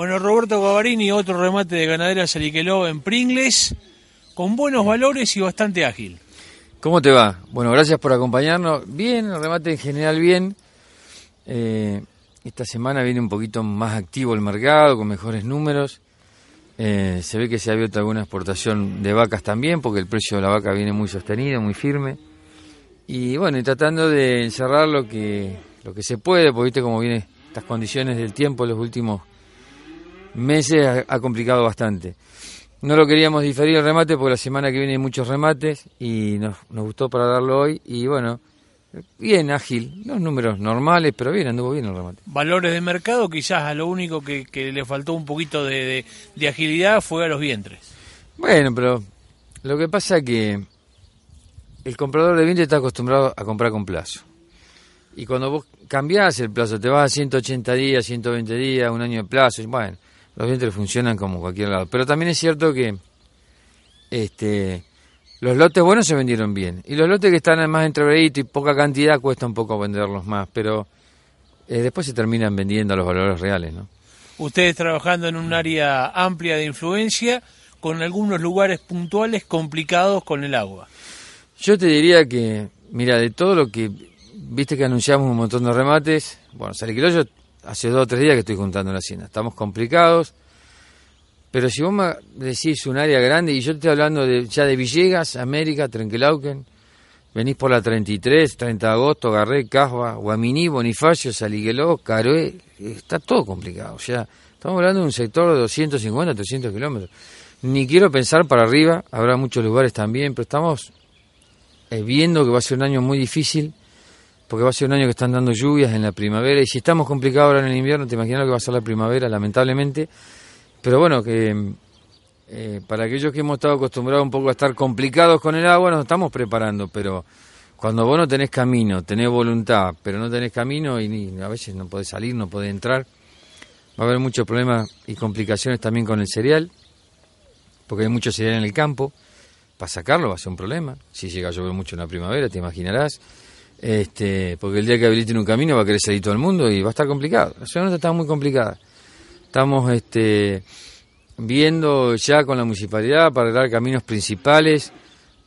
Bueno, Roberto Gavarini, otro remate de ganadera Saliqueló en Pringles, con buenos valores y bastante ágil. ¿Cómo te va? Bueno, gracias por acompañarnos. Bien, el remate en general bien. Eh, esta semana viene un poquito más activo el mercado, con mejores números. Eh, se ve que se ha abierto alguna exportación de vacas también, porque el precio de la vaca viene muy sostenido, muy firme. Y bueno, y tratando de encerrar lo que, lo que se puede, porque viste cómo vienen estas condiciones del tiempo los últimos meses, ha, ha complicado bastante. No lo queríamos diferir el remate porque la semana que viene hay muchos remates y nos, nos gustó para darlo hoy. Y bueno, bien ágil, los números normales, pero bien, anduvo bien el remate. Valores de mercado, quizás a lo único que, que le faltó un poquito de, de- de agilidad fue a los vientres. Bueno, pero lo que pasa es que el comprador de vientre está acostumbrado a comprar con plazo. Y cuando vos cambiás el plazo, te vas a 180 días, 120 días, un año de plazo, y bueno, los vientres funcionan como cualquier lado. Pero también es cierto que este los lotes buenos se vendieron bien. Y los lotes que están más entreveritos y poca cantidad cuesta un poco venderlos más, pero eh, después se terminan vendiendo a los valores reales, ¿no? Ustedes trabajando en un área amplia de influencia, con algunos lugares puntuales complicados con el agua. Yo te diría que, mira, de todo lo que viste que anunciamos un montón de remates, bueno, Saliquiloyo hace dos o tres días que estoy juntando la hacienda, estamos complicados, pero si vos me decís un área grande, y yo te estoy hablando de, ya de Villegas, América, Trenquelauquen, venís por la 33, 30 de agosto, Garré, Casba, Guaminí, Bonifacio, Saligueló, Caroé, está todo complicado, o sea, estamos hablando de un sector de 250, 300 kilómetros. Ni quiero pensar para arriba, habrá muchos lugares también, pero estamos eh, viendo que va a ser un año muy difícil, porque va a ser un año que están dando lluvias en la primavera, y si estamos complicados ahora en el invierno, te imaginas lo que va a ser la primavera, lamentablemente. Pero bueno, que eh, para aquellos que hemos estado acostumbrados un poco a estar complicados con el agua, nos estamos preparando, pero cuando vos no tenés camino, tenés voluntad, pero no tenés camino y ni, a veces no podés salir, no podés entrar, va a haber muchos problemas y complicaciones también con el cereal, porque hay mucho cereal en el campo, para sacarlo va a ser un problema, si llega a llover mucho en la primavera, te imaginarás, este, porque el día que habiliten un camino va a querer salir todo el mundo y va a estar complicado, la ciudad está muy complicada. Estamos este, viendo ya con la municipalidad para dar caminos principales,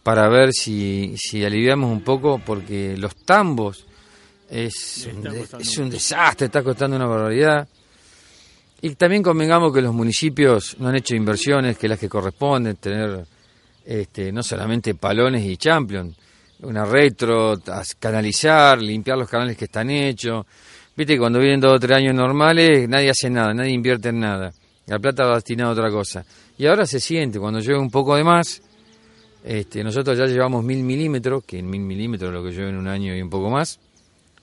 para ver si, si aliviamos un poco, porque los tambos es, un, de- es un desastre, está costando una barbaridad. Y también convengamos que los municipios no han hecho inversiones que las que corresponden, tener este, no solamente palones y champion, una retro, canalizar, limpiar los canales que están hechos. Viste cuando vienen dos o tres años normales, nadie hace nada, nadie invierte en nada. La plata va destinada a otra cosa. Y ahora se siente, cuando llueve un poco de más, este, nosotros ya llevamos mil milímetros, que en mil milímetros es lo que llueve en un año y un poco más,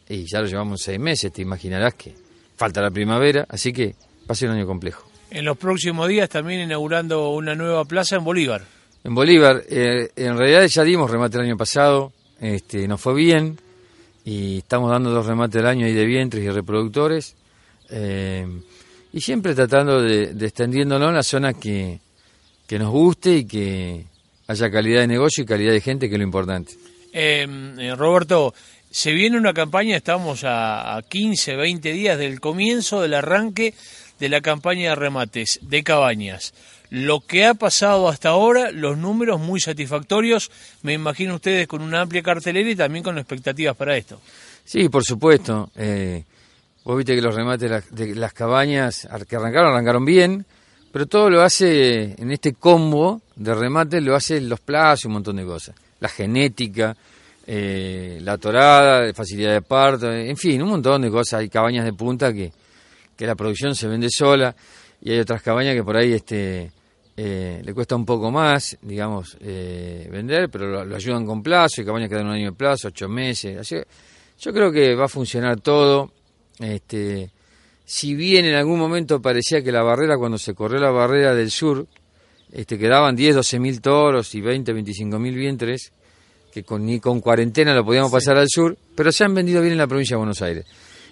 y ya lo llevamos seis meses, te imaginarás que falta la primavera, así que va a ser un año complejo. En los próximos días también inaugurando una nueva plaza en Bolívar. En Bolívar, eh, en realidad ya dimos remate el año pasado, este, nos fue bien y estamos dando dos remates del año ahí de vientres y reproductores eh, y siempre tratando de, de extendiéndolo en la zona que, que nos guste y que haya calidad de negocio y calidad de gente, que es lo importante. Eh, eh, Roberto, se viene una campaña, estamos a, a 15, 20 días del comienzo del arranque de la campaña de remates de cabañas. Lo que ha pasado hasta ahora, los números muy satisfactorios, me imagino ustedes con una amplia cartelera y también con expectativas para esto. Sí, por supuesto. Eh, vos viste que los remates de las, cabañas que arrancaron, arrancaron bien, pero todo lo hace en este combo de remates, lo hace los plazos y un montón de cosas. La genética, eh, la torada, facilidad de parto, en fin, un montón de cosas. Hay cabañas de punta que, que la producción se vende sola y hay otras cabañas que por ahí este eh, le cuesta un poco más, digamos, eh, vender, pero lo, lo ayudan con plazo, y cabañas que dan un año de plazo, ocho meses. Así que yo creo que va a funcionar todo. Este, si bien en algún momento parecía que la barrera, cuando se corrió la barrera del sur, este, quedaban 10, 12 mil toros y 20, 25 mil vientres, que con, ni con cuarentena lo podíamos pasar al sur, pero se han vendido bien en la provincia de Buenos Aires.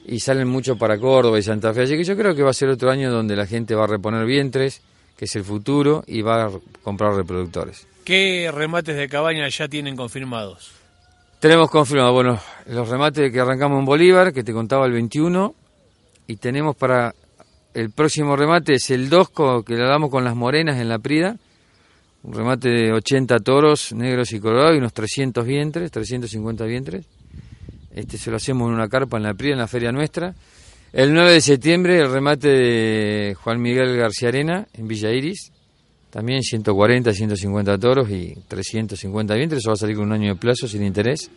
Y salen mucho para Córdoba y Santa Fe. Así que yo creo que va a ser otro año donde la gente va a reponer vientres, que es el futuro, y va a comprar reproductores. ¿Qué remates de cabaña ya tienen confirmados? Tenemos confirmado, bueno, los remates que arrancamos en Bolívar, que te contaba el 21, y tenemos para el próximo remate es el 2 que le damos con las morenas en la Prida. Un remate de 80 toros negros y colorados y unos 300 vientres, 350 vientres. Este se lo hacemos en una carpa en la Prida, en la feria nuestra. El 9 de septiembre el remate de Juan Miguel García Arena en Villa Iris. También 140, 150 toros y 350 vientres. Eso va a salir con un año de plazo sin interés.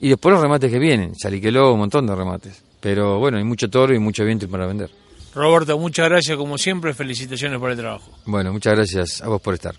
Y después los remates que vienen. Chaliqueló, un montón de remates. Pero bueno, hay mucho toro y mucho viento para vender. Roberto, muchas gracias como siempre, felicitaciones por el trabajo. Bueno, muchas gracias a vos por estar.